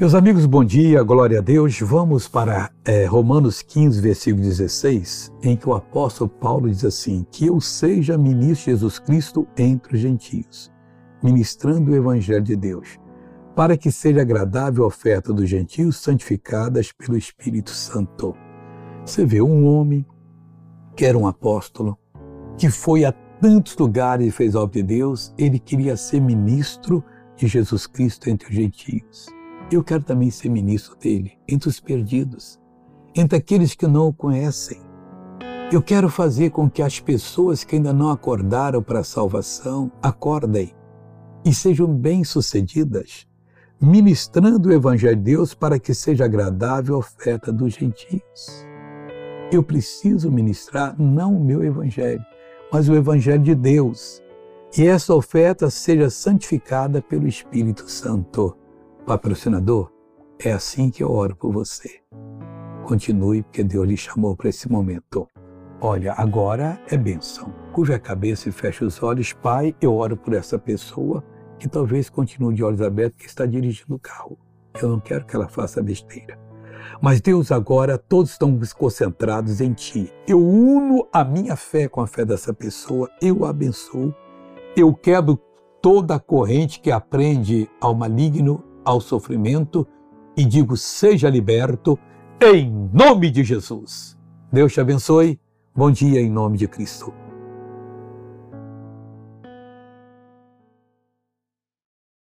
Meus amigos, bom dia, glória a Deus. Vamos para é, Romanos 15, versículo 16, em que o apóstolo Paulo diz assim: Que eu seja ministro de Jesus Cristo entre os gentios, ministrando o evangelho de Deus, para que seja agradável a oferta dos gentios santificadas pelo Espírito Santo. Você vê um homem que era um apóstolo, que foi a tantos lugares e fez a obra de Deus, ele queria ser ministro de Jesus Cristo entre os gentios. Eu quero também ser ministro dele, entre os perdidos, entre aqueles que não o conhecem. Eu quero fazer com que as pessoas que ainda não acordaram para a salvação acordem e sejam bem-sucedidas, ministrando o Evangelho de Deus para que seja agradável a oferta dos gentios. Eu preciso ministrar não o meu Evangelho, mas o Evangelho de Deus. E essa oferta seja santificada pelo Espírito Santo patrocinador, é assim que eu oro por você. Continue, porque Deus lhe chamou para esse momento. Olha, agora é bênção. Cuja cabeça e fecha os olhos, Pai, eu oro por essa pessoa que talvez continue de olhos abertos, que está dirigindo o carro. Eu não quero que ela faça besteira. Mas Deus, agora todos estão concentrados em Ti. Eu uno a minha fé com a fé dessa pessoa, eu abençoo, eu quebro toda a corrente que aprende ao maligno ao sofrimento e digo: seja liberto em nome de Jesus. Deus te abençoe. Bom dia em nome de Cristo.